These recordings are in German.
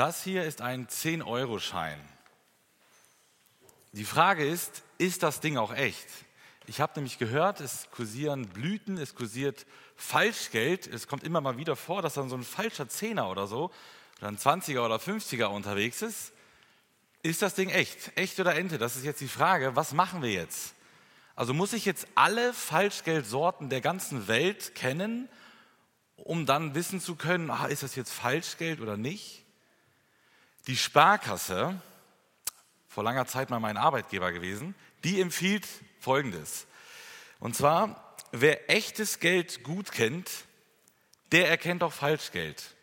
Das hier ist ein 10-Euro-Schein. Die Frage ist, ist das Ding auch echt? Ich habe nämlich gehört, es kursieren Blüten, es kursiert Falschgeld. Es kommt immer mal wieder vor, dass dann so ein falscher Zehner oder so, oder ein 20er oder 50er unterwegs ist. Ist das Ding echt? Echt oder Ente? Das ist jetzt die Frage. Was machen wir jetzt? Also muss ich jetzt alle Falschgeldsorten der ganzen Welt kennen, um dann wissen zu können, ah, ist das jetzt Falschgeld oder nicht? Die Sparkasse, vor langer Zeit mal mein Arbeitgeber gewesen, die empfiehlt Folgendes. Und zwar, wer echtes Geld gut kennt, der erkennt auch Falschgeld.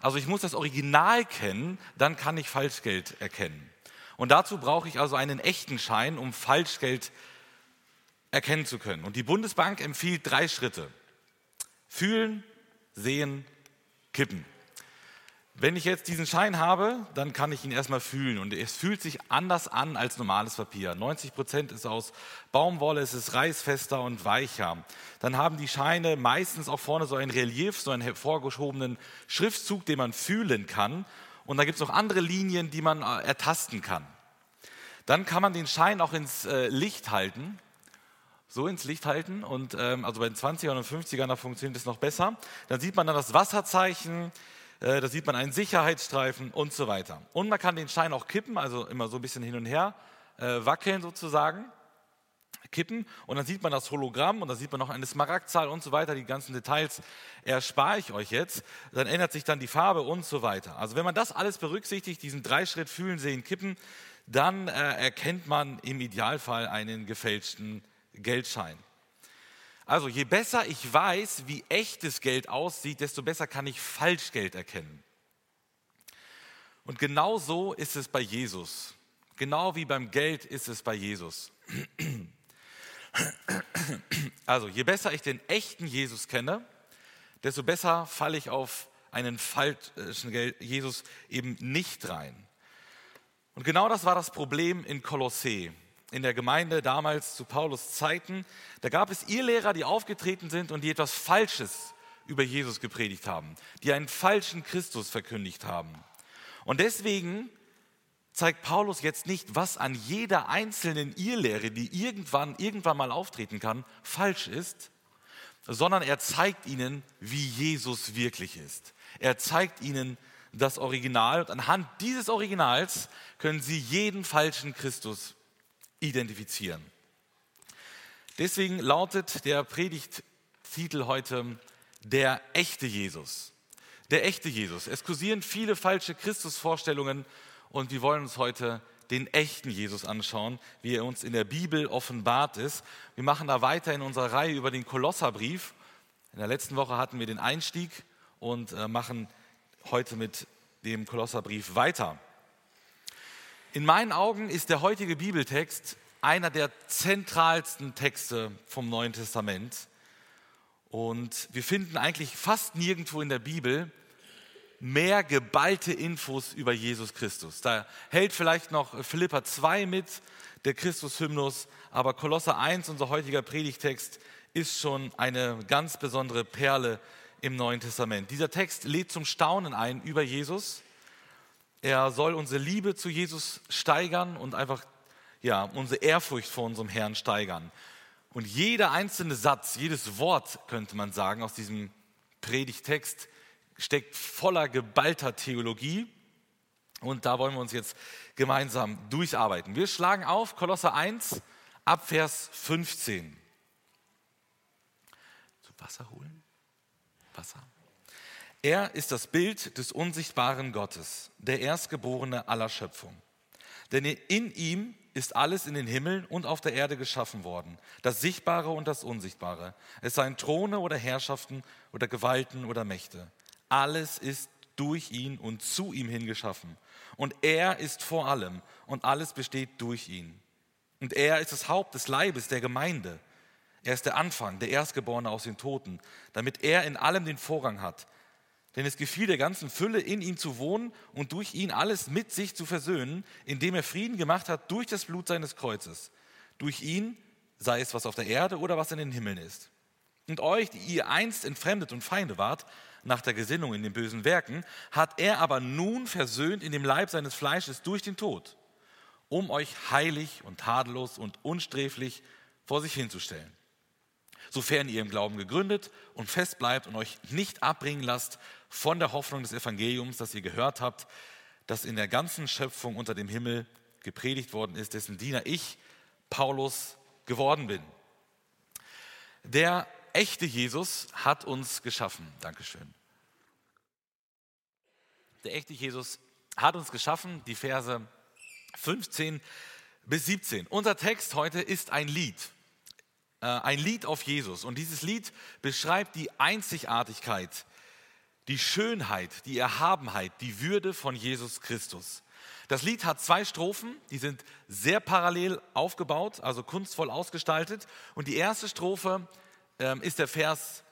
Also ich muss das Original kennen, dann kann ich Falschgeld erkennen. Und dazu brauche ich also einen echten Schein, um Falschgeld erkennen zu können. Und die Bundesbank empfiehlt drei Schritte. Fühlen, sehen, kippen. Wenn ich jetzt diesen Schein habe, dann kann ich ihn erstmal fühlen und es fühlt sich anders an als normales Papier. 90 Prozent ist aus Baumwolle, es ist reißfester und weicher. Dann haben die Scheine meistens auch vorne so ein Relief, so einen hervorgehobenen Schriftzug, den man fühlen kann. Und da gibt es noch andere Linien, die man äh, ertasten kann. Dann kann man den Schein auch ins äh, Licht halten so ins Licht halten und ähm, also bei den 20ern und 50ern, da funktioniert es noch besser. Dann sieht man dann das Wasserzeichen, äh, da sieht man einen Sicherheitsstreifen und so weiter. Und man kann den Schein auch kippen, also immer so ein bisschen hin und her äh, wackeln sozusagen, kippen und dann sieht man das Hologramm und dann sieht man noch eine Smaragdzahl und so weiter. Die ganzen Details erspare ich euch jetzt. Dann ändert sich dann die Farbe und so weiter. Also wenn man das alles berücksichtigt, diesen Dreischritt fühlen, sehen, kippen, dann äh, erkennt man im Idealfall einen gefälschten Geldschein. Also je besser ich weiß, wie echtes Geld aussieht, desto besser kann ich Falschgeld erkennen. Und genau so ist es bei Jesus. Genau wie beim Geld ist es bei Jesus. Also je besser ich den echten Jesus kenne, desto besser falle ich auf einen falschen Jesus eben nicht rein. Und genau das war das Problem in Kolossee in der Gemeinde damals zu Paulus Zeiten, da gab es Irrlehrer, die aufgetreten sind und die etwas Falsches über Jesus gepredigt haben, die einen falschen Christus verkündigt haben. Und deswegen zeigt Paulus jetzt nicht, was an jeder einzelnen Irrlehre, die irgendwann, irgendwann mal auftreten kann, falsch ist, sondern er zeigt ihnen, wie Jesus wirklich ist. Er zeigt ihnen das Original und anhand dieses Originals können sie jeden falschen Christus identifizieren. Deswegen lautet der Predigttitel heute Der echte Jesus. Der echte Jesus. Es kursieren viele falsche Christusvorstellungen und wir wollen uns heute den echten Jesus anschauen, wie er uns in der Bibel offenbart ist. Wir machen da weiter in unserer Reihe über den Kolosserbrief. In der letzten Woche hatten wir den Einstieg und äh, machen heute mit dem Kolosserbrief weiter. In meinen Augen ist der heutige Bibeltext einer der zentralsten Texte vom Neuen Testament. Und wir finden eigentlich fast nirgendwo in der Bibel mehr geballte Infos über Jesus Christus. Da hält vielleicht noch Philippa 2 mit, der Christus-Hymnus, aber Kolosser 1, unser heutiger Predigtext, ist schon eine ganz besondere Perle im Neuen Testament. Dieser Text lädt zum Staunen ein über Jesus er soll unsere Liebe zu Jesus steigern und einfach ja, unsere Ehrfurcht vor unserem Herrn steigern. Und jeder einzelne Satz, jedes Wort, könnte man sagen, aus diesem Predigtext steckt voller geballter Theologie. Und da wollen wir uns jetzt gemeinsam durcharbeiten. Wir schlagen auf Kolosser 1 ab Vers 15. Zu Wasser holen? Wasser. Er ist das Bild des unsichtbaren Gottes, der Erstgeborene aller Schöpfung. Denn in ihm ist alles in den Himmeln und auf der Erde geschaffen worden, das Sichtbare und das Unsichtbare. Es seien Throne oder Herrschaften oder Gewalten oder Mächte. Alles ist durch ihn und zu ihm hingeschaffen. Und er ist vor allem und alles besteht durch ihn. Und er ist das Haupt des Leibes der Gemeinde. Er ist der Anfang, der Erstgeborene aus den Toten, damit er in allem den Vorrang hat. Denn es gefiel der ganzen Fülle, in ihm zu wohnen und durch ihn alles mit sich zu versöhnen, indem er Frieden gemacht hat durch das Blut seines Kreuzes. Durch ihn, sei es was auf der Erde oder was in den Himmeln ist. Und euch, die ihr einst entfremdet und Feinde wart, nach der Gesinnung in den bösen Werken, hat er aber nun versöhnt in dem Leib seines Fleisches durch den Tod, um euch heilig und tadellos und unsträflich vor sich hinzustellen. Sofern ihr im Glauben gegründet und fest bleibt und euch nicht abbringen lasst von der Hoffnung des Evangeliums, das ihr gehört habt, das in der ganzen Schöpfung unter dem Himmel gepredigt worden ist, dessen Diener ich, Paulus, geworden bin. Der echte Jesus hat uns geschaffen. Dankeschön. Der echte Jesus hat uns geschaffen, die Verse 15 bis 17. Unser Text heute ist ein Lied. Äh, ein Lied auf Jesus. Und dieses Lied beschreibt die Einzigartigkeit, die Schönheit, die Erhabenheit, die Würde von Jesus Christus. Das Lied hat zwei Strophen, die sind sehr parallel aufgebaut, also kunstvoll ausgestaltet. Und die erste Strophe ähm, ist der Vers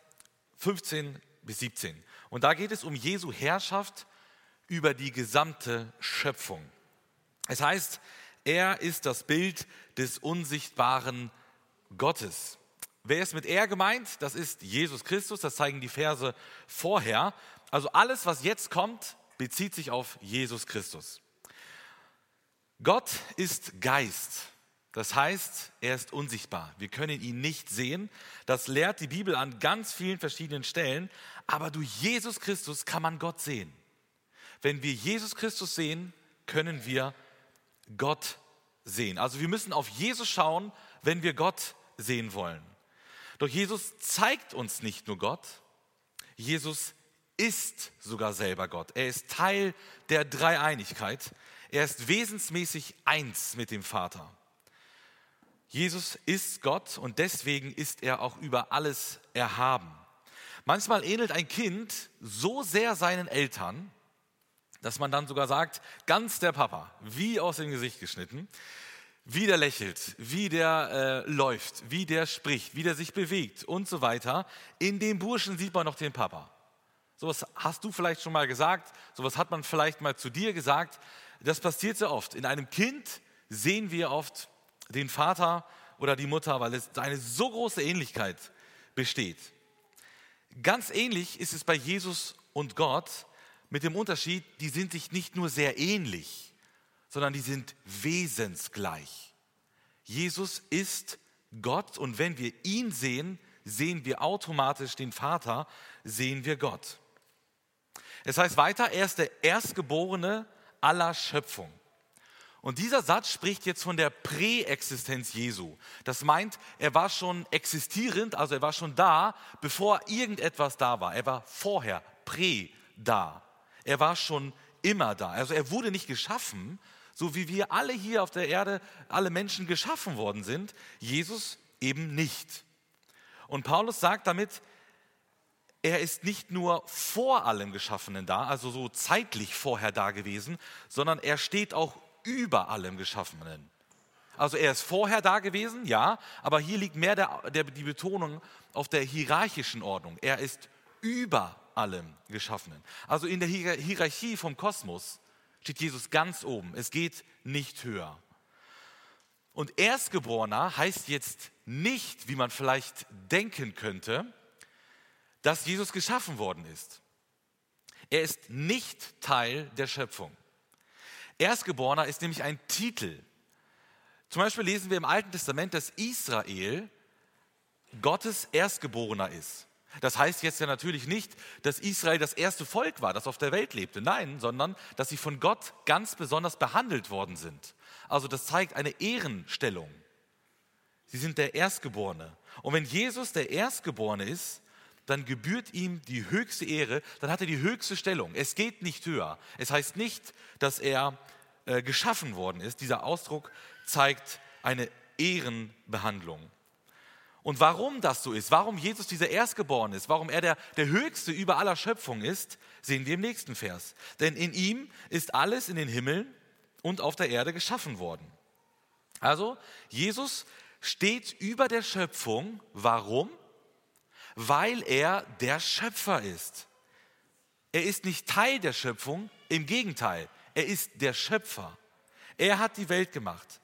15 bis 17. Und da geht es um Jesu Herrschaft über die gesamte Schöpfung. Es heißt, er ist das Bild des unsichtbaren Gottes. Wer ist mit er gemeint? Das ist Jesus Christus, das zeigen die Verse vorher. Also alles, was jetzt kommt, bezieht sich auf Jesus Christus. Gott ist Geist. Das heißt, er ist unsichtbar. Wir können ihn nicht sehen. Das lehrt die Bibel an ganz vielen verschiedenen Stellen. Aber durch Jesus Christus kann man Gott sehen. Wenn wir Jesus Christus sehen, können wir Gott sehen. Also wir müssen auf Jesus schauen, wenn wir Gott sehen wollen. Doch Jesus zeigt uns nicht nur Gott, Jesus ist sogar selber Gott. Er ist Teil der Dreieinigkeit. Er ist wesensmäßig eins mit dem Vater. Jesus ist Gott und deswegen ist er auch über alles erhaben. Manchmal ähnelt ein Kind so sehr seinen Eltern, dass man dann sogar sagt, ganz der Papa, wie aus dem Gesicht geschnitten, wie der lächelt, wie der äh, läuft, wie der spricht, wie der sich bewegt und so weiter. In dem Burschen sieht man noch den Papa. Sowas hast du vielleicht schon mal gesagt, sowas hat man vielleicht mal zu dir gesagt. Das passiert sehr oft. In einem Kind sehen wir oft den Vater oder die Mutter, weil es eine so große Ähnlichkeit besteht. Ganz ähnlich ist es bei Jesus und Gott mit dem Unterschied, die sind sich nicht nur sehr ähnlich, sondern die sind wesensgleich. Jesus ist Gott und wenn wir ihn sehen, sehen wir automatisch den Vater, sehen wir Gott. Es heißt weiter, er ist der Erstgeborene aller Schöpfung. Und dieser Satz spricht jetzt von der Präexistenz Jesu. Das meint, er war schon existierend, also er war schon da, bevor irgendetwas da war. Er war vorher prä da. Er war schon immer da. Also er wurde nicht geschaffen, so wie wir alle hier auf der Erde, alle Menschen geschaffen worden sind. Jesus eben nicht. Und Paulus sagt damit, er ist nicht nur vor allem Geschaffenen da, also so zeitlich vorher da gewesen, sondern er steht auch über allem Geschaffenen. Also er ist vorher da gewesen, ja, aber hier liegt mehr der, der, die Betonung auf der hierarchischen Ordnung. Er ist über allem Geschaffenen. Also in der Hierarchie vom Kosmos steht Jesus ganz oben. Es geht nicht höher. Und Erstgeborener heißt jetzt nicht, wie man vielleicht denken könnte, dass Jesus geschaffen worden ist. Er ist nicht Teil der Schöpfung. Erstgeborener ist nämlich ein Titel. Zum Beispiel lesen wir im Alten Testament, dass Israel Gottes Erstgeborener ist. Das heißt jetzt ja natürlich nicht, dass Israel das erste Volk war, das auf der Welt lebte. Nein, sondern dass sie von Gott ganz besonders behandelt worden sind. Also das zeigt eine Ehrenstellung. Sie sind der Erstgeborene. Und wenn Jesus der Erstgeborene ist, dann gebührt ihm die höchste Ehre, dann hat er die höchste Stellung. Es geht nicht höher. Es heißt nicht, dass er äh, geschaffen worden ist. Dieser Ausdruck zeigt eine Ehrenbehandlung. Und warum das so ist, warum Jesus dieser Erstgeborene ist, warum er der, der Höchste über aller Schöpfung ist, sehen wir im nächsten Vers. Denn in ihm ist alles in den Himmeln und auf der Erde geschaffen worden. Also, Jesus steht über der Schöpfung. Warum? weil er der Schöpfer ist. Er ist nicht Teil der Schöpfung, im Gegenteil, er ist der Schöpfer. Er hat die Welt gemacht.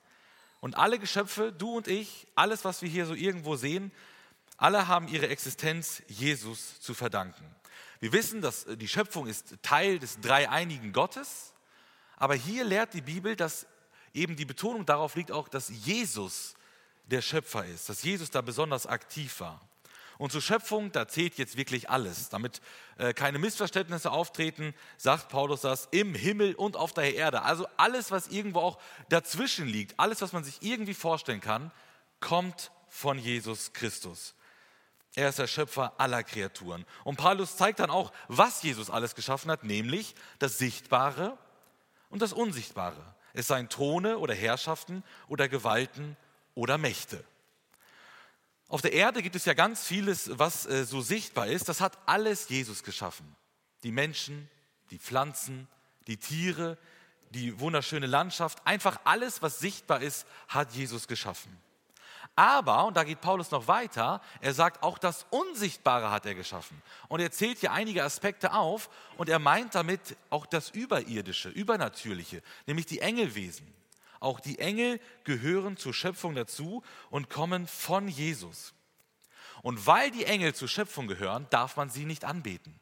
Und alle Geschöpfe, du und ich, alles, was wir hier so irgendwo sehen, Alle haben ihre Existenz Jesus zu verdanken. Wir wissen, dass die Schöpfung ist Teil des dreieinigen Gottes, aber hier lehrt die Bibel, dass eben die Betonung darauf liegt auch, dass Jesus der Schöpfer ist, dass Jesus da besonders aktiv war. Und zur Schöpfung, da zählt jetzt wirklich alles. Damit äh, keine Missverständnisse auftreten, sagt Paulus das im Himmel und auf der Erde. Also alles, was irgendwo auch dazwischen liegt, alles, was man sich irgendwie vorstellen kann, kommt von Jesus Christus. Er ist der Schöpfer aller Kreaturen. Und Paulus zeigt dann auch, was Jesus alles geschaffen hat, nämlich das Sichtbare und das Unsichtbare. Es seien Throne oder Herrschaften oder Gewalten oder Mächte. Auf der Erde gibt es ja ganz vieles, was äh, so sichtbar ist. Das hat alles Jesus geschaffen. Die Menschen, die Pflanzen, die Tiere, die wunderschöne Landschaft. Einfach alles, was sichtbar ist, hat Jesus geschaffen. Aber, und da geht Paulus noch weiter, er sagt, auch das Unsichtbare hat er geschaffen. Und er zählt hier einige Aspekte auf und er meint damit auch das Überirdische, Übernatürliche, nämlich die Engelwesen. Auch die Engel gehören zur Schöpfung dazu und kommen von Jesus. Und weil die Engel zur Schöpfung gehören, darf man sie nicht anbeten.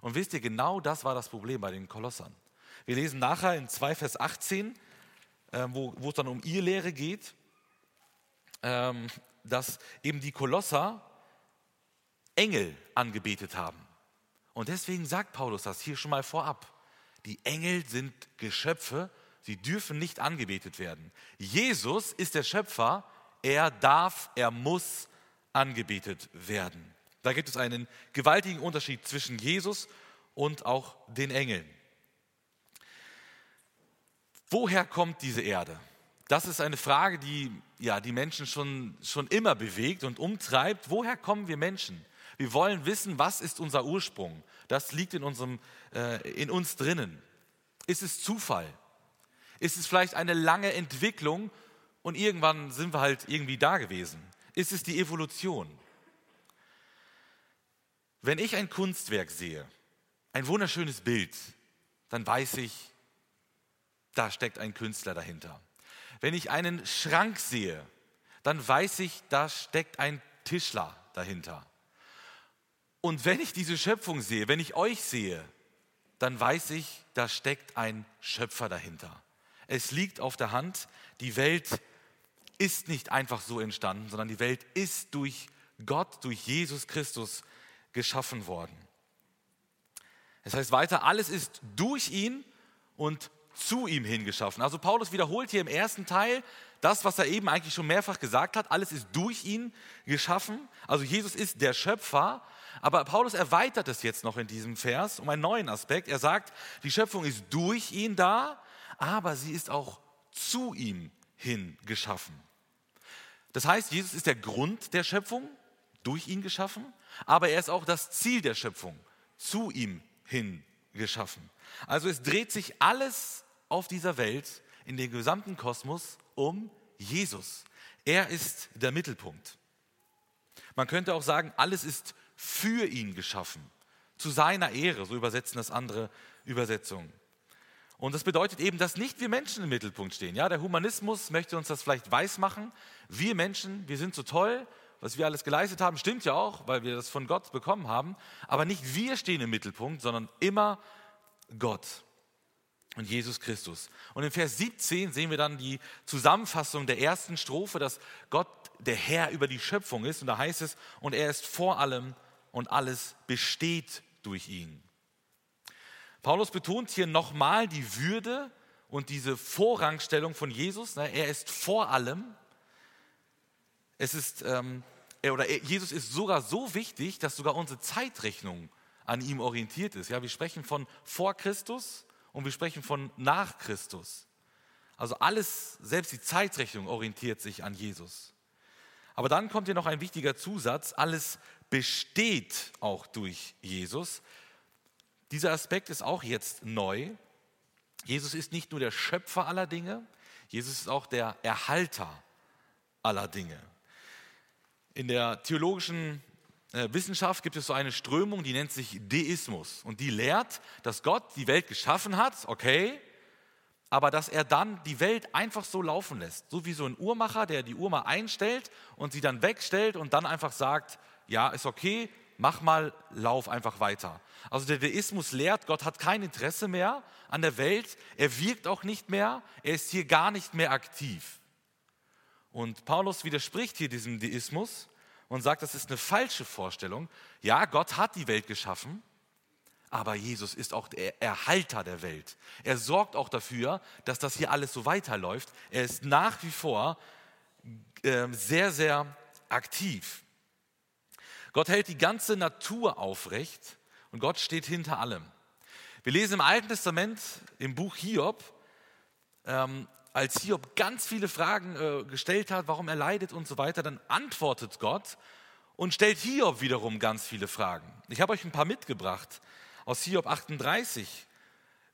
Und wisst ihr, genau das war das Problem bei den Kolossern. Wir lesen nachher in 2 Vers 18, äh, wo, wo es dann um ihr Lehre geht, ähm, dass eben die Kolosser Engel angebetet haben. Und deswegen sagt Paulus das hier schon mal vorab. Die Engel sind Geschöpfe, Sie dürfen nicht angebetet werden. Jesus ist der Schöpfer, er darf, er muss angebetet werden. Da gibt es einen gewaltigen Unterschied zwischen Jesus und auch den Engeln. Woher kommt diese Erde? Das ist eine Frage, die ja, die Menschen schon, schon immer bewegt und umtreibt. Woher kommen wir Menschen? Wir wollen wissen, was ist unser Ursprung? Das liegt in, unserem, äh, in uns drinnen. Ist es Zufall? Ist es vielleicht eine lange Entwicklung und irgendwann sind wir halt irgendwie da gewesen? Ist es die Evolution? Wenn ich ein Kunstwerk sehe, ein wunderschönes Bild, dann weiß ich, da steckt ein Künstler dahinter. Wenn ich einen Schrank sehe, dann weiß ich, da steckt ein Tischler dahinter. Und wenn ich diese Schöpfung sehe, wenn ich euch sehe, dann weiß ich, da steckt ein Schöpfer dahinter. Es liegt auf der Hand, die Welt ist nicht einfach so entstanden, sondern die Welt ist durch Gott, durch Jesus Christus geschaffen worden. Es heißt weiter, alles ist durch ihn und zu ihm hin geschaffen. Also Paulus wiederholt hier im ersten Teil das, was er eben eigentlich schon mehrfach gesagt hat. Alles ist durch ihn geschaffen. Also Jesus ist der Schöpfer. Aber Paulus erweitert es jetzt noch in diesem Vers um einen neuen Aspekt. Er sagt, die Schöpfung ist durch ihn da aber sie ist auch zu ihm hin geschaffen. Das heißt, Jesus ist der Grund der Schöpfung, durch ihn geschaffen, aber er ist auch das Ziel der Schöpfung, zu ihm hin geschaffen. Also es dreht sich alles auf dieser Welt, in dem gesamten Kosmos, um Jesus. Er ist der Mittelpunkt. Man könnte auch sagen, alles ist für ihn geschaffen, zu seiner Ehre, so übersetzen das andere Übersetzungen. Und das bedeutet eben, dass nicht wir Menschen im Mittelpunkt stehen. Ja, der Humanismus möchte uns das vielleicht weismachen. Wir Menschen, wir sind so toll, was wir alles geleistet haben, stimmt ja auch, weil wir das von Gott bekommen haben. Aber nicht wir stehen im Mittelpunkt, sondern immer Gott und Jesus Christus. Und in Vers 17 sehen wir dann die Zusammenfassung der ersten Strophe, dass Gott der Herr über die Schöpfung ist. Und da heißt es, und er ist vor allem und alles besteht durch ihn. Paulus betont hier nochmal die Würde und diese Vorrangstellung von Jesus. Ne? Er ist vor allem. Es ist, ähm, oder Jesus ist sogar so wichtig, dass sogar unsere Zeitrechnung an ihm orientiert ist. Ja, wir sprechen von vor Christus und wir sprechen von nach Christus. Also alles, selbst die Zeitrechnung orientiert sich an Jesus. Aber dann kommt hier noch ein wichtiger Zusatz, alles besteht auch durch Jesus. Dieser Aspekt ist auch jetzt neu. Jesus ist nicht nur der Schöpfer aller Dinge, Jesus ist auch der Erhalter aller Dinge. In der theologischen äh, Wissenschaft gibt es so eine Strömung, die nennt sich Deismus und die lehrt, dass Gott die Welt geschaffen hat, okay, aber dass er dann die Welt einfach so laufen lässt. So wie so ein Uhrmacher, der die Uhr mal einstellt und sie dann wegstellt und dann einfach sagt, ja, ist okay, mach mal, lauf einfach weiter. Also der Deismus lehrt, Gott hat kein Interesse mehr an der Welt, er wirkt auch nicht mehr, er ist hier gar nicht mehr aktiv. Und Paulus widerspricht hier diesem Deismus und sagt, das ist eine falsche Vorstellung. Ja, Gott hat die Welt geschaffen, aber Jesus ist auch der Erhalter der Welt. Er sorgt auch dafür, dass das hier alles so weiterläuft. Er ist nach wie vor äh, sehr, sehr aktiv. Gott hält die ganze Natur aufrecht und Gott steht hinter allem. Wir lesen im Alten Testament, im Buch Hiob, ähm, als Hiob ganz viele Fragen äh, gestellt hat, warum er leidet und so weiter, dann antwortet Gott und stellt Hiob wiederum ganz viele Fragen. Ich habe euch ein paar mitgebracht aus Hiob 38.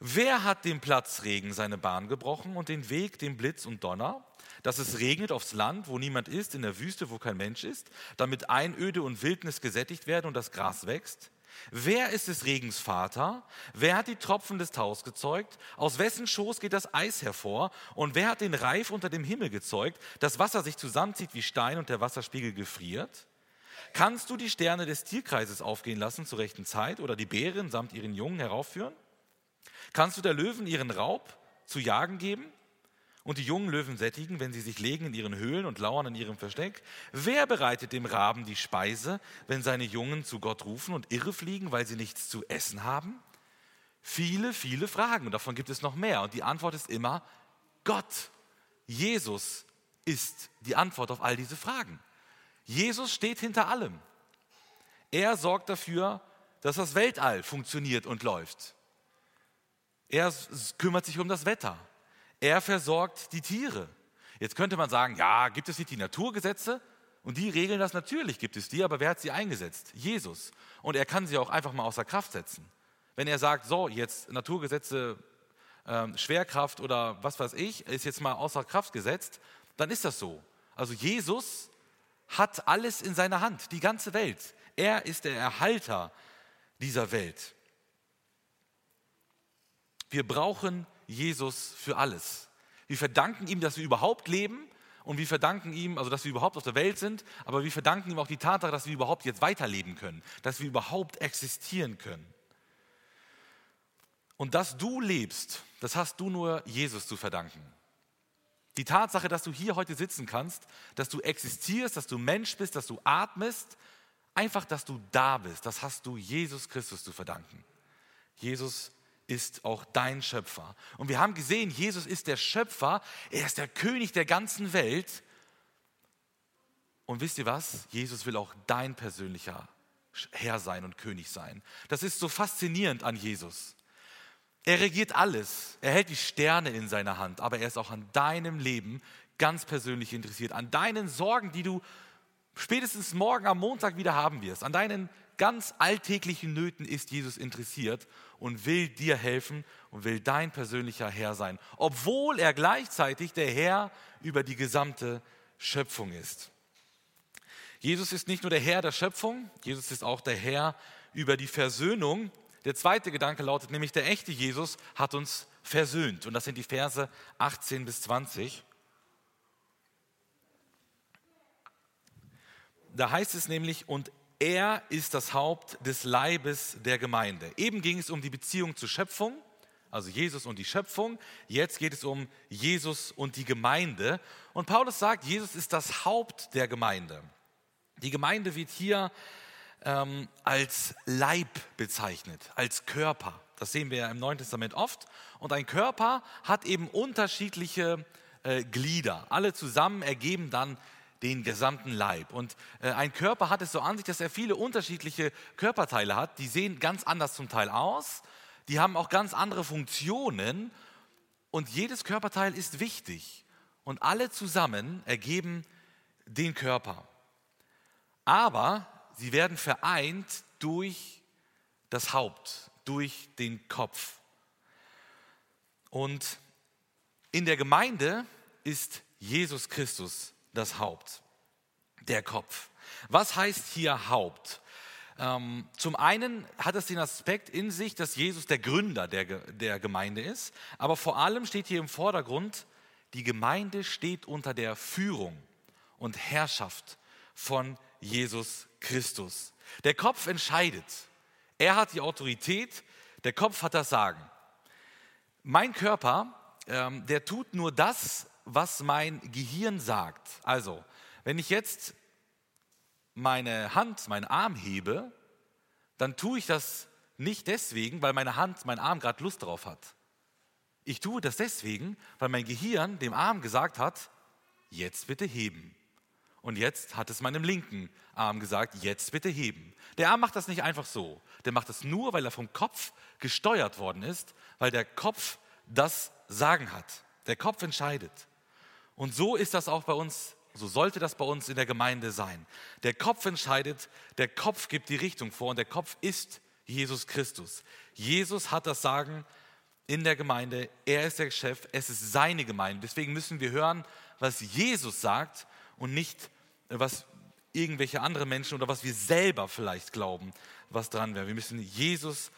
Wer hat dem Platzregen seine Bahn gebrochen und den Weg dem Blitz und Donner, dass es regnet aufs Land, wo niemand ist, in der Wüste, wo kein Mensch ist, damit Einöde und Wildnis gesättigt werden und das Gras wächst? Wer ist des Regens Vater? Wer hat die Tropfen des Taus gezeugt? Aus wessen Schoß geht das Eis hervor? Und wer hat den Reif unter dem Himmel gezeugt? Das Wasser sich zusammenzieht wie Stein und der Wasserspiegel gefriert? Kannst du die Sterne des Tierkreises aufgehen lassen zur rechten Zeit oder die Bären samt ihren Jungen heraufführen? Kannst du der Löwen ihren Raub zu jagen geben und die jungen Löwen sättigen, wenn sie sich legen in ihren Höhlen und lauern in ihrem Versteck? Wer bereitet dem Raben die Speise, wenn seine Jungen zu Gott rufen und irre fliegen, weil sie nichts zu essen haben? Viele, viele Fragen und davon gibt es noch mehr. Und die Antwort ist immer Gott. Jesus ist die Antwort auf all diese Fragen. Jesus steht hinter allem. Er sorgt dafür, dass das Weltall funktioniert und läuft. Er kümmert sich um das Wetter. Er versorgt die Tiere. Jetzt könnte man sagen, ja, gibt es nicht die Naturgesetze? Und die regeln das natürlich, gibt es die, aber wer hat sie eingesetzt? Jesus. Und er kann sie auch einfach mal außer Kraft setzen. Wenn er sagt, so, jetzt Naturgesetze, ähm, Schwerkraft oder was weiß ich, ist jetzt mal außer Kraft gesetzt, dann ist das so. Also Jesus hat alles in seiner Hand, die ganze Welt. Er ist der Erhalter dieser Welt. Wir brauchen Jesus für alles. Wir verdanken ihm, dass wir überhaupt leben und wir verdanken ihm, also dass wir überhaupt auf der Welt sind, aber wir verdanken ihm auch die Tatsache, dass wir überhaupt jetzt weiterleben können, dass wir überhaupt existieren können. Und dass du lebst, das hast du nur Jesus zu verdanken. Die Tatsache, dass du hier heute sitzen kannst, dass du existierst, dass du Mensch bist, dass du atmest, einfach, dass du da bist, das hast du Jesus Christus zu verdanken. Jesus ist auch dein Schöpfer. Und wir haben gesehen, Jesus ist der Schöpfer, er ist der König der ganzen Welt. Und wisst ihr was? Jesus will auch dein persönlicher Herr sein und König sein. Das ist so faszinierend an Jesus. Er regiert alles. Er hält die Sterne in seiner Hand, aber er ist auch an deinem Leben ganz persönlich interessiert, an deinen Sorgen, die du spätestens morgen am Montag wieder haben wirst, an deinen ganz alltäglichen Nöten ist Jesus interessiert und will dir helfen und will dein persönlicher Herr sein, obwohl er gleichzeitig der Herr über die gesamte Schöpfung ist. Jesus ist nicht nur der Herr der Schöpfung, Jesus ist auch der Herr über die Versöhnung der zweite Gedanke lautet nämlich, der echte Jesus hat uns versöhnt. Und das sind die Verse 18 bis 20. Da heißt es nämlich, und er ist das Haupt des Leibes der Gemeinde. Eben ging es um die Beziehung zur Schöpfung, also Jesus und die Schöpfung. Jetzt geht es um Jesus und die Gemeinde. Und Paulus sagt, Jesus ist das Haupt der Gemeinde. Die Gemeinde wird hier ähm, als Leib bezeichnet, als Körper. Das sehen wir ja im Neuen Testament oft. Und ein Körper hat eben unterschiedliche äh, Glieder. Alle zusammen ergeben dann den gesamten Leib. Und äh, ein Körper hat es so an sich, dass er viele unterschiedliche Körperteile hat. Die sehen ganz anders zum Teil aus. Die haben auch ganz andere Funktionen. Und jedes Körperteil ist wichtig. Und alle zusammen ergeben den Körper. Aber sie werden vereint durch das Haupt, durch den Kopf. Und in der Gemeinde ist Jesus Christus das Haupt, der Kopf. Was heißt hier Haupt? Ähm, zum einen hat es den Aspekt in sich, dass Jesus der Gründer der, der Gemeinde ist, aber vor allem steht hier im Vordergrund, die Gemeinde steht unter der Führung und Herrschaft von Jesus Christus. Der Kopf entscheidet. Er hat die Autorität, der Kopf hat das Sagen. Mein Körper, ähm, der tut nur das, was mein Gehirn sagt. Also, wenn ich jetzt meine Hand, meinen Arm hebe, dann tue ich das nicht deswegen, weil meine Hand, mein Arm gerade Lust drauf hat. Ich tue das deswegen, weil mein Gehirn dem Arm gesagt hat, jetzt bitte heben. Und jetzt hat es meinem linken Arm gesagt, jetzt bitte heben. Der Arm macht das nicht einfach so. Der macht das nur, weil er vom Kopf gesteuert worden ist, weil der Kopf das Sagen hat. Der Kopf entscheidet. Und so ist das auch bei uns so sollte das bei uns in der Gemeinde sein. Der Kopf entscheidet, der Kopf gibt die Richtung vor und der Kopf ist Jesus Christus. Jesus hat das Sagen in der Gemeinde, er ist der Chef, es ist seine Gemeinde. Deswegen müssen wir hören, was Jesus sagt und nicht, was irgendwelche andere Menschen oder was wir selber vielleicht glauben, was dran wäre. Wir müssen Jesus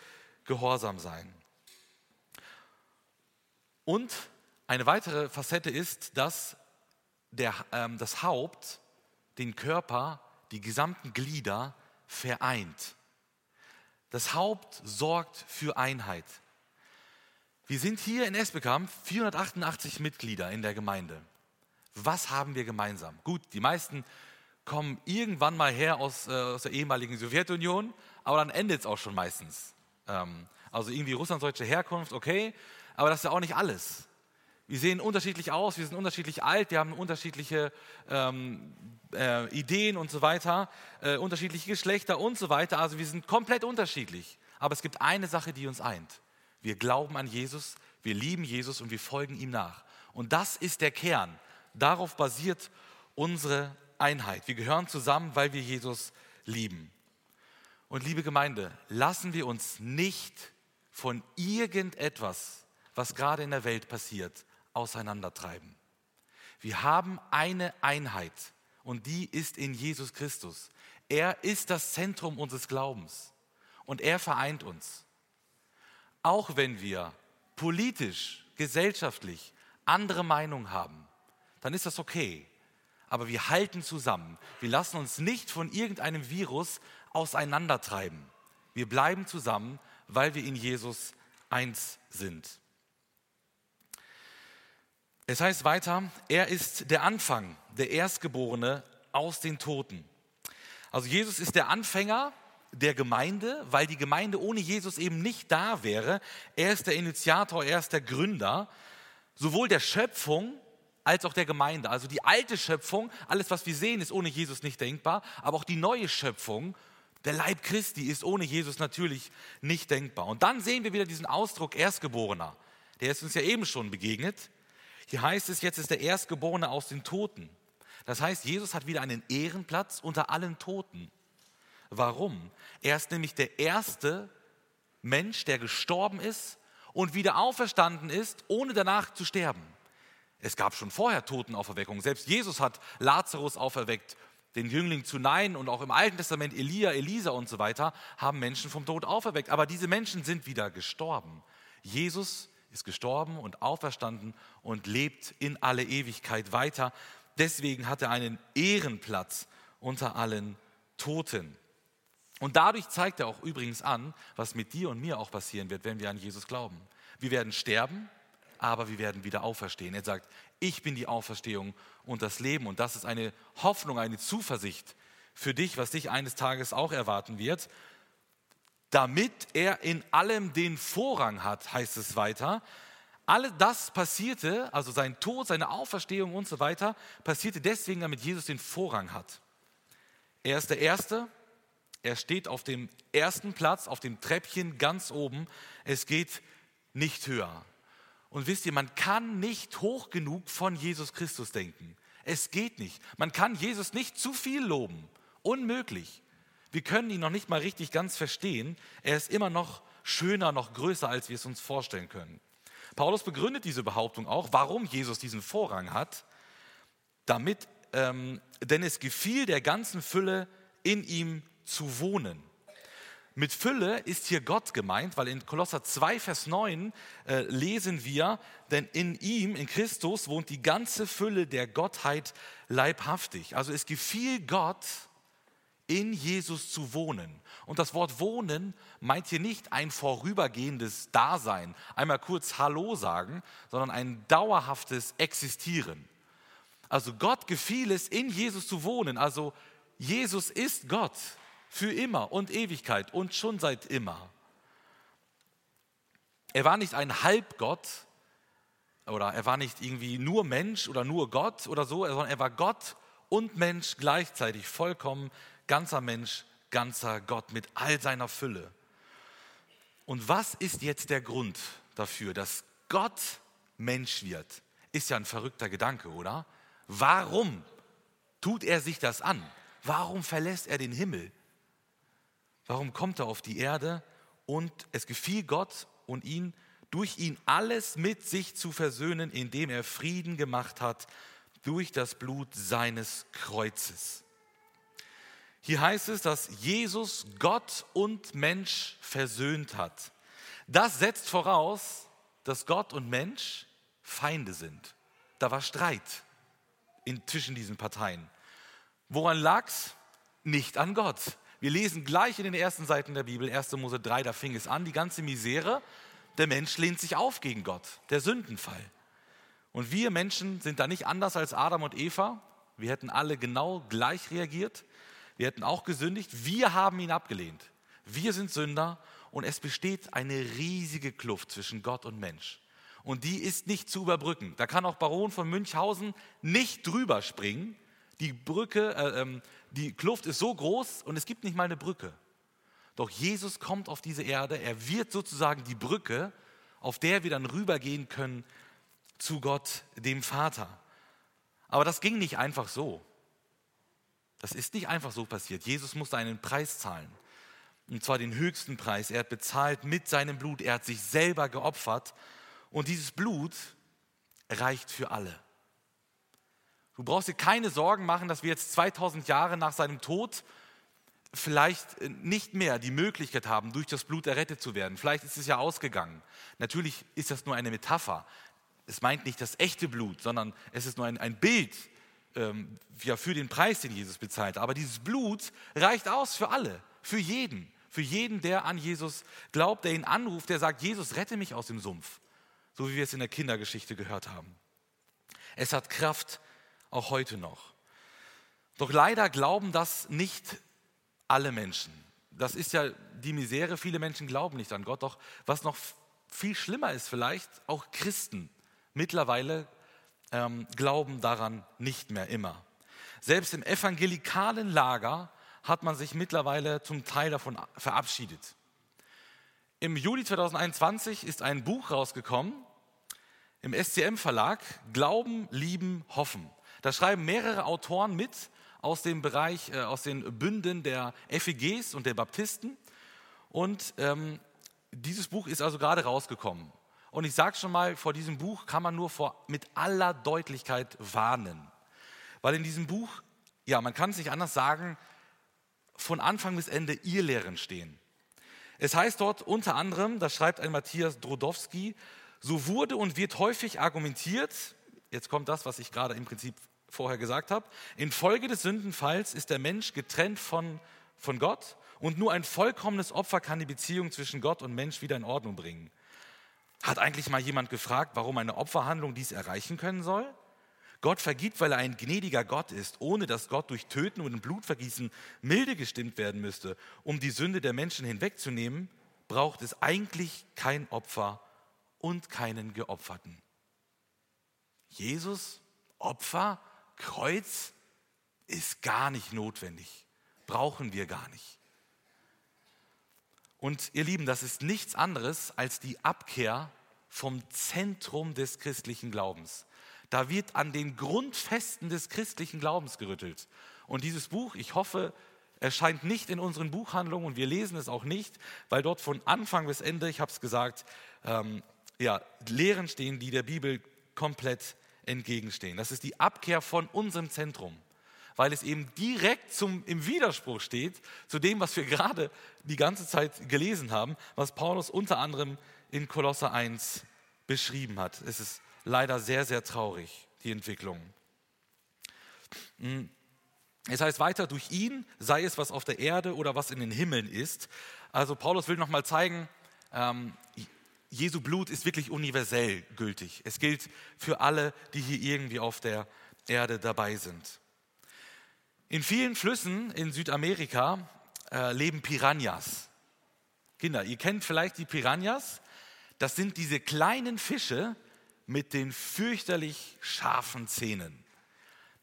gehorsam sein. Und eine weitere Facette ist, dass der, ähm, das Haupt den Körper, die gesamten Glieder vereint. Das Haupt sorgt für Einheit. Wir sind hier in Esbekamp 488 Mitglieder in der Gemeinde. Was haben wir gemeinsam? Gut, die meisten kommen irgendwann mal her aus, äh, aus der ehemaligen Sowjetunion, aber dann endet es auch schon meistens. Ähm, also irgendwie russlandsdeutsche Herkunft, okay, aber das ist ja auch nicht alles. Wir sehen unterschiedlich aus, wir sind unterschiedlich alt, wir haben unterschiedliche ähm, äh, Ideen und so weiter, äh, unterschiedliche Geschlechter und so weiter. Also wir sind komplett unterschiedlich. Aber es gibt eine Sache, die uns eint. Wir glauben an Jesus, wir lieben Jesus und wir folgen ihm nach. Und das ist der Kern. Darauf basiert unsere Einheit. Wir gehören zusammen, weil wir Jesus lieben. Und liebe Gemeinde, lassen wir uns nicht von irgendetwas, was gerade in der Welt passiert, auseinandertreiben. Wir haben eine Einheit und die ist in Jesus Christus. Er ist das Zentrum unseres Glaubens und er vereint uns. Auch wenn wir politisch, gesellschaftlich andere Meinungen haben, dann ist das okay. Aber wir halten zusammen. Wir lassen uns nicht von irgendeinem Virus auseinandertreiben. Wir bleiben zusammen, weil wir in Jesus eins sind. Es heißt weiter, er ist der Anfang, der Erstgeborene aus den Toten. Also Jesus ist der Anfänger der Gemeinde, weil die Gemeinde ohne Jesus eben nicht da wäre. Er ist der Initiator, er ist der Gründer, sowohl der Schöpfung als auch der Gemeinde. Also die alte Schöpfung, alles was wir sehen, ist ohne Jesus nicht denkbar, aber auch die neue Schöpfung, der Leib Christi, ist ohne Jesus natürlich nicht denkbar. Und dann sehen wir wieder diesen Ausdruck Erstgeborener. Der ist uns ja eben schon begegnet. Hier heißt es, jetzt ist der Erstgeborene aus den Toten. Das heißt, Jesus hat wieder einen Ehrenplatz unter allen Toten. Warum? Er ist nämlich der erste Mensch, der gestorben ist und wieder auferstanden ist, ohne danach zu sterben. Es gab schon vorher Totenauferweckungen. Selbst Jesus hat Lazarus auferweckt, den Jüngling zu Nein und auch im Alten Testament Elia, Elisa und so weiter haben Menschen vom Tod auferweckt. Aber diese Menschen sind wieder gestorben. Jesus ist gestorben und auferstanden und lebt in alle Ewigkeit weiter. Deswegen hat er einen Ehrenplatz unter allen Toten. Und dadurch zeigt er auch übrigens an, was mit dir und mir auch passieren wird, wenn wir an Jesus glauben. Wir werden sterben, aber wir werden wieder auferstehen. Er sagt, ich bin die Auferstehung und das Leben. Und das ist eine Hoffnung, eine Zuversicht für dich, was dich eines Tages auch erwarten wird damit er in allem den Vorrang hat, heißt es weiter. All das passierte, also sein Tod, seine Auferstehung und so weiter, passierte deswegen, damit Jesus den Vorrang hat. Er ist der Erste, er steht auf dem ersten Platz, auf dem Treppchen ganz oben. Es geht nicht höher. Und wisst ihr, man kann nicht hoch genug von Jesus Christus denken. Es geht nicht. Man kann Jesus nicht zu viel loben. Unmöglich. Wir können ihn noch nicht mal richtig ganz verstehen. Er ist immer noch schöner, noch größer, als wir es uns vorstellen können. Paulus begründet diese Behauptung auch, warum Jesus diesen Vorrang hat, damit, ähm, denn es gefiel der ganzen Fülle in ihm zu wohnen. Mit Fülle ist hier Gott gemeint, weil in Kolosser 2, Vers 9 äh, lesen wir, denn in ihm, in Christus, wohnt die ganze Fülle der Gottheit leibhaftig. Also es gefiel Gott, in Jesus zu wohnen. Und das Wort wohnen meint hier nicht ein vorübergehendes Dasein, einmal kurz Hallo sagen, sondern ein dauerhaftes Existieren. Also Gott gefiel es, in Jesus zu wohnen. Also Jesus ist Gott für immer und Ewigkeit und schon seit immer. Er war nicht ein Halbgott oder er war nicht irgendwie nur Mensch oder nur Gott oder so, sondern er war Gott und Mensch gleichzeitig, vollkommen ganzer Mensch, ganzer Gott mit all seiner Fülle. Und was ist jetzt der Grund dafür, dass Gott Mensch wird? Ist ja ein verrückter Gedanke, oder? Warum tut er sich das an? Warum verlässt er den Himmel? Warum kommt er auf die Erde? Und es gefiel Gott und ihn, durch ihn alles mit sich zu versöhnen, indem er Frieden gemacht hat durch das Blut seines Kreuzes. Hier heißt es, dass Jesus Gott und Mensch versöhnt hat. Das setzt voraus, dass Gott und Mensch Feinde sind. Da war Streit in, zwischen diesen Parteien. Woran lag es? Nicht an Gott. Wir lesen gleich in den ersten Seiten der Bibel, 1. Mose 3, da fing es an, die ganze Misere. Der Mensch lehnt sich auf gegen Gott, der Sündenfall. Und wir Menschen sind da nicht anders als Adam und Eva. Wir hätten alle genau gleich reagiert. Wir hätten auch gesündigt. Wir haben ihn abgelehnt. Wir sind Sünder und es besteht eine riesige Kluft zwischen Gott und Mensch. Und die ist nicht zu überbrücken. Da kann auch Baron von Münchhausen nicht drüber springen. Die Brücke, äh, ähm, die Kluft ist so groß und es gibt nicht mal eine Brücke. Doch Jesus kommt auf diese Erde. Er wird sozusagen die Brücke, auf der wir dann rübergehen können zu Gott, dem Vater. Aber das ging nicht einfach so. Das ist nicht einfach so passiert. Jesus musste einen Preis zahlen. Und zwar den höchsten Preis. Er hat bezahlt mit seinem Blut. Er hat sich selber geopfert. Und dieses Blut reicht für alle. Du brauchst dir keine Sorgen machen, dass wir jetzt 2000 Jahre nach seinem Tod vielleicht nicht mehr die Möglichkeit haben, durch das Blut errettet zu werden. Vielleicht ist es ja ausgegangen. Natürlich ist das nur eine Metapher. Es meint nicht das echte Blut, sondern es ist nur ein, ein Bild ähm, ja, für den Preis, den Jesus bezahlt. Aber dieses Blut reicht aus für alle, für jeden. Für jeden, der an Jesus glaubt, der ihn anruft, der sagt, Jesus, rette mich aus dem Sumpf. So wie wir es in der Kindergeschichte gehört haben. Es hat Kraft auch heute noch. Doch leider glauben das nicht alle Menschen. Das ist ja die Misere. Viele Menschen glauben nicht an Gott. Doch was noch viel schlimmer ist vielleicht, auch Christen mittlerweile ähm, glauben daran nicht mehr immer. Selbst im evangelikalen Lager hat man sich mittlerweile zum Teil davon verabschiedet. Im Juli 2021 ist ein Buch rausgekommen im SCM Verlag, Glauben, Lieben, Hoffen. Da schreiben mehrere Autoren mit aus dem Bereich, äh, aus den Bünden der FEGs und der Baptisten. Und ähm, dieses Buch ist also gerade rausgekommen. Und ich sage schon mal, vor diesem Buch kann man nur vor, mit aller Deutlichkeit warnen. Weil in diesem Buch, ja, man kann es nicht anders sagen, von Anfang bis Ende Irrlehren stehen. Es heißt dort unter anderem, das schreibt ein Matthias Drodowski, so wurde und wird häufig argumentiert, jetzt kommt das, was ich gerade im Prinzip vorher gesagt habe, infolge des Sündenfalls ist der Mensch getrennt von, von Gott und nur ein vollkommenes Opfer kann die Beziehung zwischen Gott und Mensch wieder in Ordnung bringen. Hat eigentlich mal jemand gefragt, warum eine Opferhandlung dies erreichen können soll? Gott vergibt, weil er ein gnädiger Gott ist, ohne dass Gott durch Töten und Blutvergießen milde gestimmt werden müsste. Um die Sünde der Menschen hinwegzunehmen, braucht es eigentlich kein Opfer und keinen Geopferten. Jesus, Opfer, Kreuz ist gar nicht notwendig. Brauchen wir gar nicht. Und ihr Lieben, das ist nichts anderes als die Abkehr vom Zentrum des christlichen Glaubens. Da wird an den Grundfesten des christlichen Glaubens gerüttelt. Und dieses Buch, ich hoffe, erscheint nicht in unseren Buchhandlungen und wir lesen es auch nicht, weil dort von Anfang bis Ende, ich habe es gesagt, ähm, ja, Lehren stehen, die der Bibel komplett entgegenstehen. Das ist die Abkehr von unserem Zentrum. Weil es eben direkt zum, im Widerspruch steht zu dem, was wir gerade die ganze Zeit gelesen haben, was Paulus unter anderem in Kolosse 1 beschrieben hat. Es ist leider sehr, sehr traurig, die Entwicklung. Hm. Es heißt weiter, durch ihn sei es, was auf der Erde oder was in den Himmeln ist. Also Paulus will nochmal zeigen, ähm, Jesu Blut ist wirklich universell gültig. Es gilt für alle, die hier irgendwie auf der Erde dabei sind. In vielen Flüssen in Südamerika äh, leben Piranhas. Kinder, ihr kennt vielleicht die Piranhas. Das sind diese kleinen Fische mit den fürchterlich scharfen Zähnen.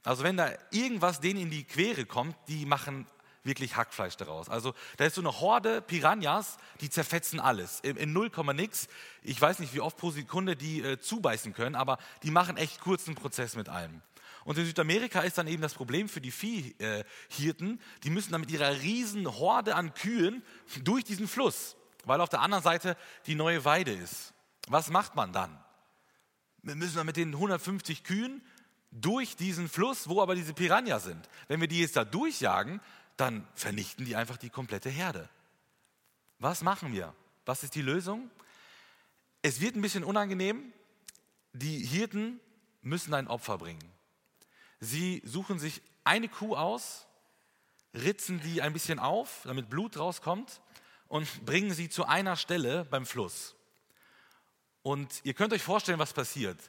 Also wenn da irgendwas denen in die Quere kommt, die machen wirklich Hackfleisch daraus. Also da ist so eine Horde Piranhas, die zerfetzen alles. In, in 0, nix. Ich weiß nicht, wie oft pro Sekunde die äh, zubeißen können, aber die machen echt kurzen Prozess mit allem. Und in Südamerika ist dann eben das Problem für die Viehhirten, die müssen dann mit ihrer riesen Horde an Kühen durch diesen Fluss, weil auf der anderen Seite die neue Weide ist. Was macht man dann? Wir müssen dann mit den 150 Kühen durch diesen Fluss, wo aber diese Piranha sind. Wenn wir die jetzt da durchjagen, dann vernichten die einfach die komplette Herde. Was machen wir? Was ist die Lösung? Es wird ein bisschen unangenehm. Die Hirten müssen ein Opfer bringen. Sie suchen sich eine Kuh aus, ritzen die ein bisschen auf, damit Blut rauskommt und bringen sie zu einer Stelle beim Fluss. Und ihr könnt euch vorstellen, was passiert.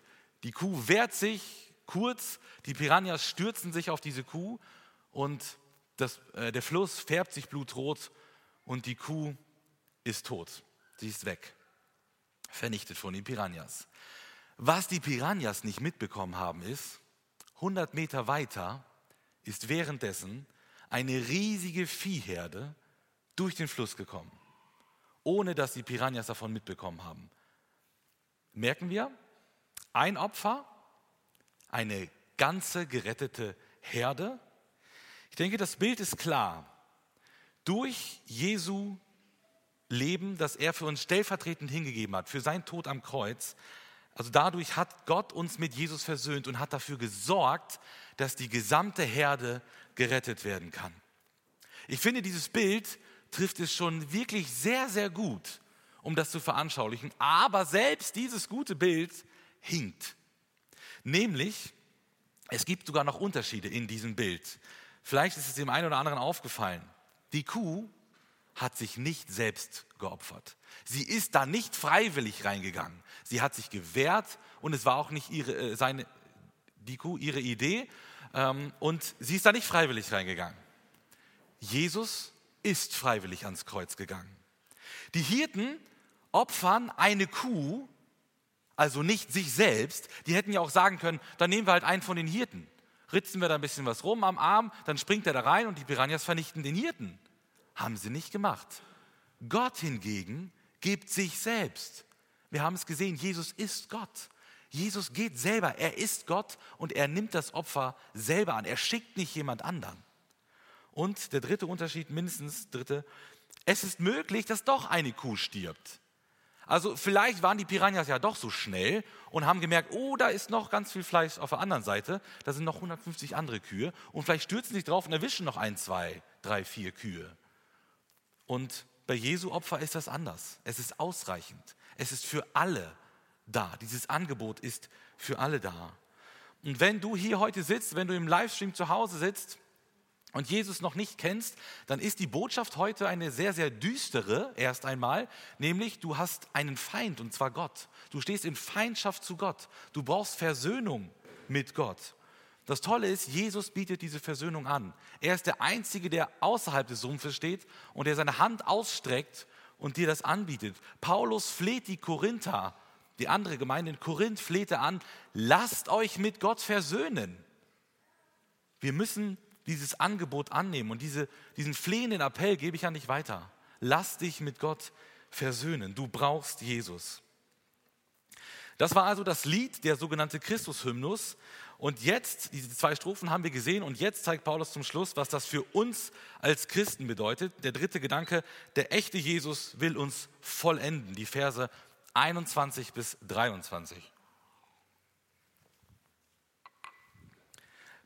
Die Kuh wehrt sich kurz, die Piranhas stürzen sich auf diese Kuh und das, äh, der Fluss färbt sich blutrot und die Kuh ist tot. Sie ist weg. Vernichtet von den Piranhas. Was die Piranhas nicht mitbekommen haben, ist, 100 Meter weiter ist währenddessen eine riesige Viehherde durch den Fluss gekommen, ohne dass die Piranhas davon mitbekommen haben. Merken wir, ein Opfer, eine ganze gerettete Herde ich denke, das Bild ist klar. Durch Jesu Leben, das er für uns stellvertretend hingegeben hat, für seinen Tod am Kreuz, also dadurch hat Gott uns mit Jesus versöhnt und hat dafür gesorgt, dass die gesamte Herde gerettet werden kann. Ich finde, dieses Bild trifft es schon wirklich sehr, sehr gut, um das zu veranschaulichen. Aber selbst dieses gute Bild hinkt. Nämlich, es gibt sogar noch Unterschiede in diesem Bild. Vielleicht ist es dem einen oder anderen aufgefallen. Die Kuh hat sich nicht selbst geopfert. Sie ist da nicht freiwillig reingegangen. Sie hat sich gewehrt und es war auch nicht ihre, äh, seine, die Kuh ihre Idee ähm, und sie ist da nicht freiwillig reingegangen. Jesus ist freiwillig ans Kreuz gegangen. Die Hirten opfern eine Kuh, also nicht sich selbst. Die hätten ja auch sagen können, dann nehmen wir halt einen von den Hirten ritzen wir da ein bisschen was rum am Arm, dann springt er da rein und die Piranhas vernichten den Hirten. Haben sie nicht gemacht. Gott hingegen gibt sich selbst. Wir haben es gesehen, Jesus ist Gott. Jesus geht selber, er ist Gott und er nimmt das Opfer selber an. Er schickt nicht jemand anderen. Und der dritte Unterschied, mindestens dritte, es ist möglich, dass doch eine Kuh stirbt. Also vielleicht waren die Piranhas ja doch so schnell und haben gemerkt, oh, da ist noch ganz viel Fleisch auf der anderen Seite, da sind noch 150 andere Kühe und vielleicht stürzen sie sich drauf und erwischen noch ein, zwei, drei, vier Kühe. Und bei Jesu Opfer ist das anders. Es ist ausreichend. Es ist für alle da. Dieses Angebot ist für alle da. Und wenn du hier heute sitzt, wenn du im Livestream zu Hause sitzt und Jesus noch nicht kennst, dann ist die Botschaft heute eine sehr, sehr düstere erst einmal, nämlich du hast einen Feind und zwar Gott. Du stehst in Feindschaft zu Gott. Du brauchst Versöhnung mit Gott. Das Tolle ist, Jesus bietet diese Versöhnung an. Er ist der Einzige, der außerhalb des Sumpfes steht und der seine Hand ausstreckt und dir das anbietet. Paulus fleht die Korinther, die andere Gemeinde in Korinth flehte an, lasst euch mit Gott versöhnen. Wir müssen dieses Angebot annehmen und diese, diesen flehenden Appell gebe ich an dich weiter. Lass dich mit Gott versöhnen. Du brauchst Jesus. Das war also das Lied, der sogenannte Christus-Hymnus. Und jetzt, diese zwei Strophen haben wir gesehen, und jetzt zeigt Paulus zum Schluss, was das für uns als Christen bedeutet. Der dritte Gedanke, der echte Jesus will uns vollenden. Die Verse 21 bis 23.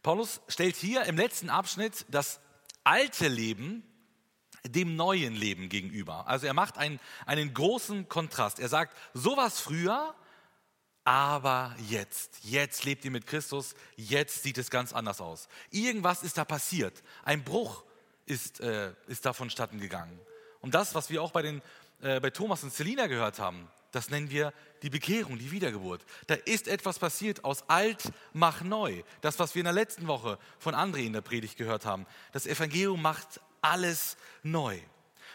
Paulus stellt hier im letzten Abschnitt das alte Leben dem neuen Leben gegenüber. Also er macht einen, einen großen Kontrast. Er sagt, sowas früher, aber jetzt, jetzt lebt ihr mit Christus, jetzt sieht es ganz anders aus. Irgendwas ist da passiert. Ein Bruch ist, äh, ist da vonstatten gegangen. Und das, was wir auch bei, den, äh, bei Thomas und Selina gehört haben, das nennen wir die Bekehrung, die Wiedergeburt. Da ist etwas passiert aus alt mach neu. Das, was wir in der letzten Woche von André in der Predigt gehört haben. Das Evangelium macht alles neu.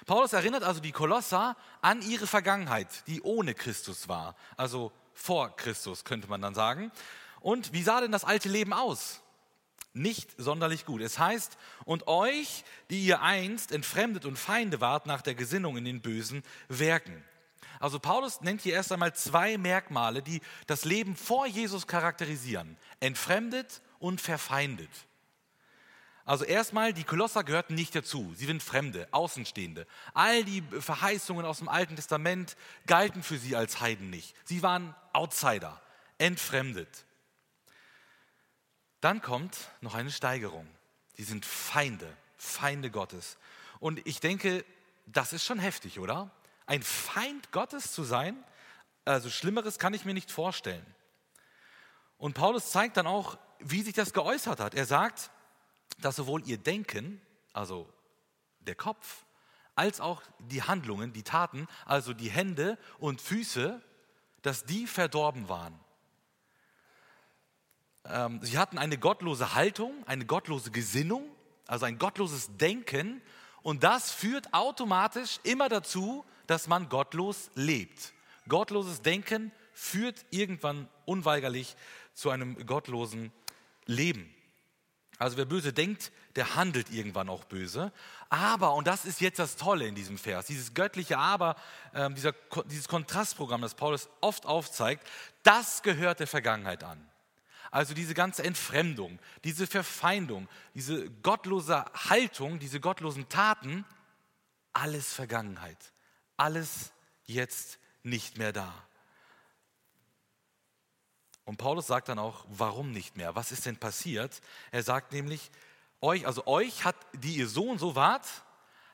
Paulus erinnert also die Kolosser an ihre Vergangenheit, die ohne Christus war. Also vor Christus könnte man dann sagen. Und wie sah denn das alte Leben aus? Nicht sonderlich gut. Es heißt, und euch, die ihr einst entfremdet und Feinde wart nach der Gesinnung in den bösen Werken. Also Paulus nennt hier erst einmal zwei Merkmale, die das Leben vor Jesus charakterisieren. Entfremdet und verfeindet. Also erstmal, die Kolosser gehörten nicht dazu. Sie sind Fremde, Außenstehende. All die Verheißungen aus dem Alten Testament galten für sie als Heiden nicht. Sie waren Outsider, entfremdet. Dann kommt noch eine Steigerung. Sie sind Feinde, Feinde Gottes. Und ich denke, das ist schon heftig, oder? Ein Feind Gottes zu sein, also Schlimmeres kann ich mir nicht vorstellen. Und Paulus zeigt dann auch, wie sich das geäußert hat. Er sagt, dass sowohl ihr Denken, also der Kopf, als auch die Handlungen, die Taten, also die Hände und Füße, dass die verdorben waren. Ähm, sie hatten eine gottlose Haltung, eine gottlose Gesinnung, also ein gottloses Denken und das führt automatisch immer dazu, dass man gottlos lebt. Gottloses Denken führt irgendwann unweigerlich zu einem gottlosen Leben. Also wer böse denkt, der handelt irgendwann auch böse. Aber, und das ist jetzt das Tolle in diesem Vers, dieses göttliche Aber, äh, dieser, dieses Kontrastprogramm, das Paulus oft aufzeigt, das gehört der Vergangenheit an. Also diese ganze Entfremdung, diese Verfeindung, diese gottlose Haltung, diese gottlosen Taten, alles Vergangenheit alles jetzt nicht mehr da. Und Paulus sagt dann auch, warum nicht mehr? Was ist denn passiert? Er sagt nämlich, euch, also euch hat, die ihr so und so wart,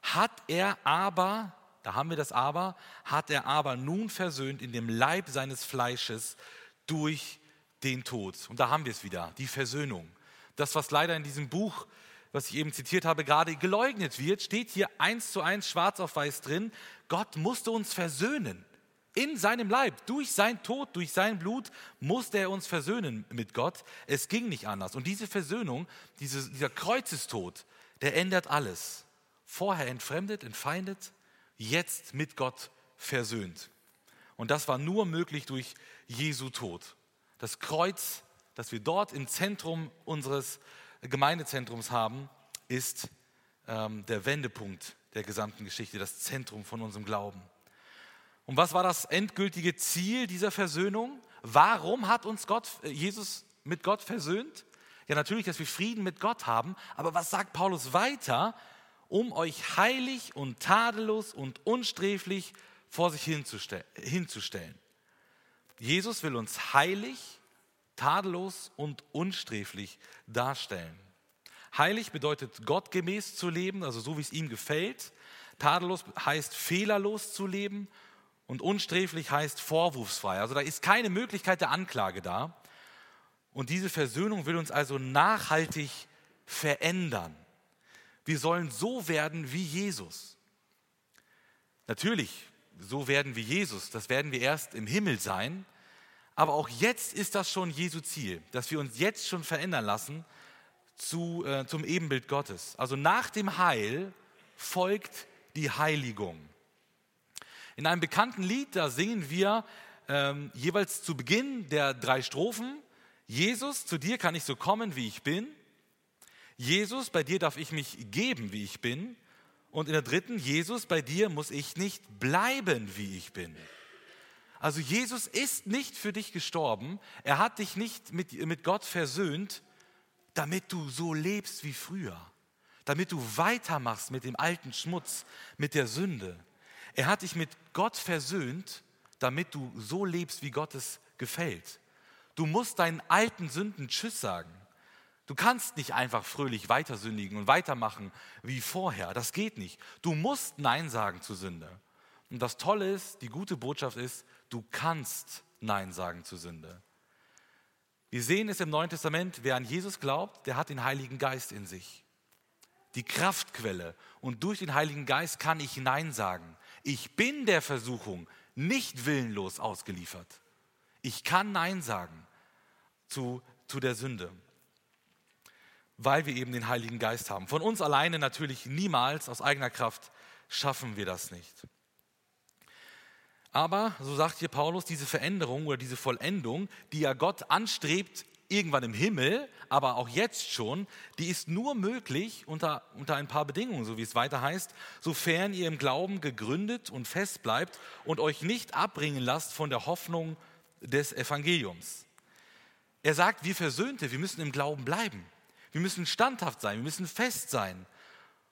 hat er aber, da haben wir das aber, hat er aber nun versöhnt in dem Leib seines Fleisches durch den Tod. Und da haben wir es wieder, die Versöhnung. Das, was leider in diesem Buch was ich eben zitiert habe, gerade geleugnet wird, steht hier eins zu eins schwarz auf weiß drin. Gott musste uns versöhnen. In seinem Leib, durch sein Tod, durch sein Blut musste er uns versöhnen mit Gott. Es ging nicht anders. Und diese Versöhnung, diese, dieser Kreuzestod, der ändert alles. Vorher entfremdet, entfeindet, jetzt mit Gott versöhnt. Und das war nur möglich durch Jesu Tod. Das Kreuz, das wir dort im Zentrum unseres Gemeindezentrums haben, ist ähm, der Wendepunkt der gesamten Geschichte, das Zentrum von unserem Glauben. Und was war das endgültige Ziel dieser Versöhnung? Warum hat uns Gott, äh, Jesus mit Gott versöhnt? Ja, natürlich, dass wir Frieden mit Gott haben, aber was sagt Paulus weiter? Um euch heilig und tadellos und unsträflich vor sich hinzustellen. Jesus will uns heilig, tadellos und unsträflich darstellen. Heilig bedeutet gottgemäß zu leben, also so wie es ihm gefällt. Tadellos heißt fehlerlos zu leben und unsträflich heißt vorwurfsfrei. Also da ist keine Möglichkeit der Anklage da. Und diese Versöhnung will uns also nachhaltig verändern. Wir sollen so werden wie Jesus. Natürlich, so werden wie Jesus, das werden wir erst im Himmel sein. Aber auch jetzt ist das schon Jesu Ziel, dass wir uns jetzt schon verändern lassen zu, äh, zum Ebenbild Gottes. Also nach dem Heil folgt die Heiligung. In einem bekannten Lied, da singen wir ähm, jeweils zu Beginn der drei Strophen, Jesus, zu dir kann ich so kommen, wie ich bin. Jesus, bei dir darf ich mich geben, wie ich bin. Und in der dritten, Jesus, bei dir muss ich nicht bleiben, wie ich bin. Also Jesus ist nicht für dich gestorben, er hat dich nicht mit, mit Gott versöhnt, damit du so lebst wie früher, damit du weitermachst mit dem alten Schmutz, mit der Sünde. Er hat dich mit Gott versöhnt, damit du so lebst, wie Gott es gefällt. Du musst deinen alten Sünden Tschüss sagen. Du kannst nicht einfach fröhlich weiter sündigen und weitermachen wie vorher. Das geht nicht. Du musst Nein sagen zu Sünde. Und das Tolle ist, die gute Botschaft ist, du kannst Nein sagen zu Sünde. Wir sehen es im Neuen Testament, wer an Jesus glaubt, der hat den Heiligen Geist in sich. Die Kraftquelle. Und durch den Heiligen Geist kann ich Nein sagen. Ich bin der Versuchung nicht willenlos ausgeliefert. Ich kann Nein sagen zu, zu der Sünde, weil wir eben den Heiligen Geist haben. Von uns alleine natürlich niemals, aus eigener Kraft schaffen wir das nicht. Aber, so sagt hier Paulus, diese Veränderung oder diese Vollendung, die ja Gott anstrebt, irgendwann im Himmel, aber auch jetzt schon, die ist nur möglich unter, unter ein paar Bedingungen, so wie es weiter heißt, sofern ihr im Glauben gegründet und fest bleibt und euch nicht abbringen lasst von der Hoffnung des Evangeliums. Er sagt, wir Versöhnte, wir müssen im Glauben bleiben. Wir müssen standhaft sein, wir müssen fest sein.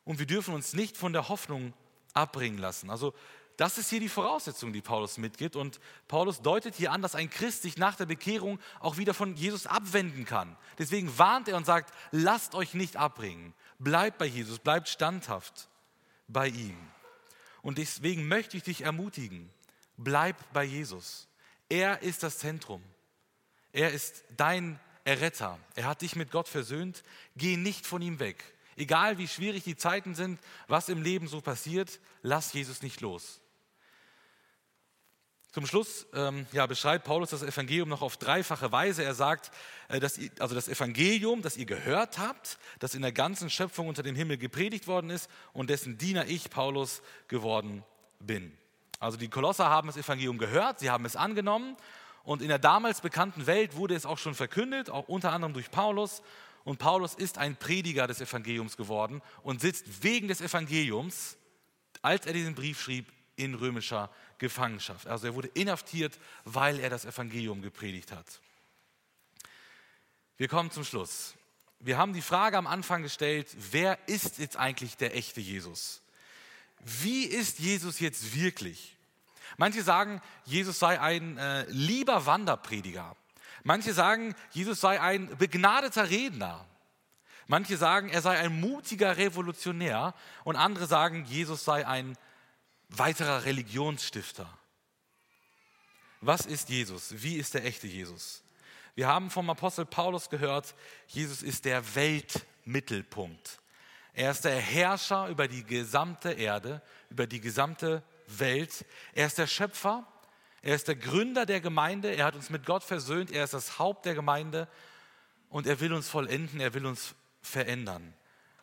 Und wir dürfen uns nicht von der Hoffnung abbringen lassen. Also das ist hier die Voraussetzung, die Paulus mitgibt. Und Paulus deutet hier an, dass ein Christ sich nach der Bekehrung auch wieder von Jesus abwenden kann. Deswegen warnt er und sagt, lasst euch nicht abbringen. Bleibt bei Jesus, bleibt standhaft bei ihm. Und deswegen möchte ich dich ermutigen, bleib bei Jesus. Er ist das Zentrum. Er ist dein Erretter. Er hat dich mit Gott versöhnt. Geh nicht von ihm weg. Egal wie schwierig die Zeiten sind, was im Leben so passiert, lass Jesus nicht los. Zum Schluss ähm, ja, beschreibt Paulus das Evangelium noch auf dreifache Weise. Er sagt, äh, dass ihr, also das Evangelium, das ihr gehört habt, das in der ganzen Schöpfung unter dem Himmel gepredigt worden ist und dessen Diener ich, Paulus, geworden bin. Also die Kolosser haben das Evangelium gehört, sie haben es angenommen und in der damals bekannten Welt wurde es auch schon verkündet, auch unter anderem durch Paulus. Und Paulus ist ein Prediger des Evangeliums geworden und sitzt wegen des Evangeliums, als er diesen Brief schrieb, in römischer Gefangenschaft. Also er wurde inhaftiert, weil er das Evangelium gepredigt hat. Wir kommen zum Schluss. Wir haben die Frage am Anfang gestellt, wer ist jetzt eigentlich der echte Jesus? Wie ist Jesus jetzt wirklich? Manche sagen, Jesus sei ein äh, lieber Wanderprediger. Manche sagen, Jesus sei ein begnadeter Redner. Manche sagen, er sei ein mutiger Revolutionär. Und andere sagen, Jesus sei ein weiterer Religionsstifter. Was ist Jesus? Wie ist der echte Jesus? Wir haben vom Apostel Paulus gehört, Jesus ist der Weltmittelpunkt. Er ist der Herrscher über die gesamte Erde, über die gesamte Welt. Er ist der Schöpfer, er ist der Gründer der Gemeinde, er hat uns mit Gott versöhnt, er ist das Haupt der Gemeinde und er will uns vollenden, er will uns verändern.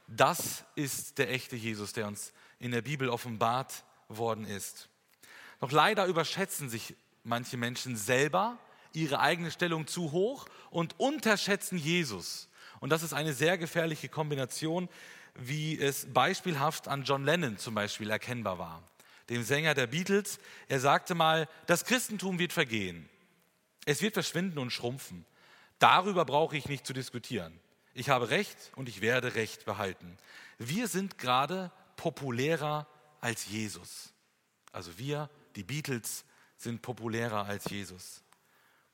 Das ist der echte Jesus, der uns in der Bibel offenbart worden ist. Doch leider überschätzen sich manche Menschen selber ihre eigene Stellung zu hoch und unterschätzen Jesus. Und das ist eine sehr gefährliche Kombination, wie es beispielhaft an John Lennon zum Beispiel erkennbar war, dem Sänger der Beatles. Er sagte mal, das Christentum wird vergehen. Es wird verschwinden und schrumpfen. Darüber brauche ich nicht zu diskutieren. Ich habe Recht und ich werde Recht behalten. Wir sind gerade populärer als Jesus. Also wir, die Beatles, sind populärer als Jesus.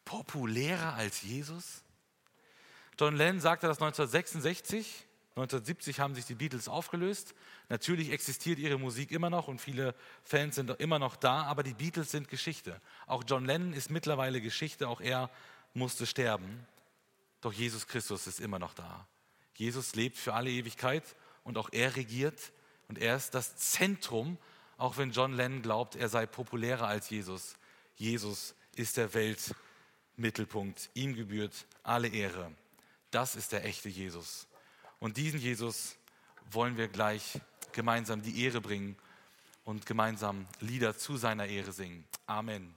Populärer als Jesus? John Lennon sagte das 1966. 1970 haben sich die Beatles aufgelöst. Natürlich existiert ihre Musik immer noch und viele Fans sind immer noch da, aber die Beatles sind Geschichte. Auch John Lennon ist mittlerweile Geschichte, auch er musste sterben. Doch Jesus Christus ist immer noch da. Jesus lebt für alle Ewigkeit und auch er regiert und er ist das Zentrum, auch wenn John Lennon glaubt, er sei populärer als Jesus. Jesus ist der Weltmittelpunkt. Ihm gebührt alle Ehre. Das ist der echte Jesus. Und diesen Jesus wollen wir gleich gemeinsam die Ehre bringen und gemeinsam Lieder zu seiner Ehre singen. Amen.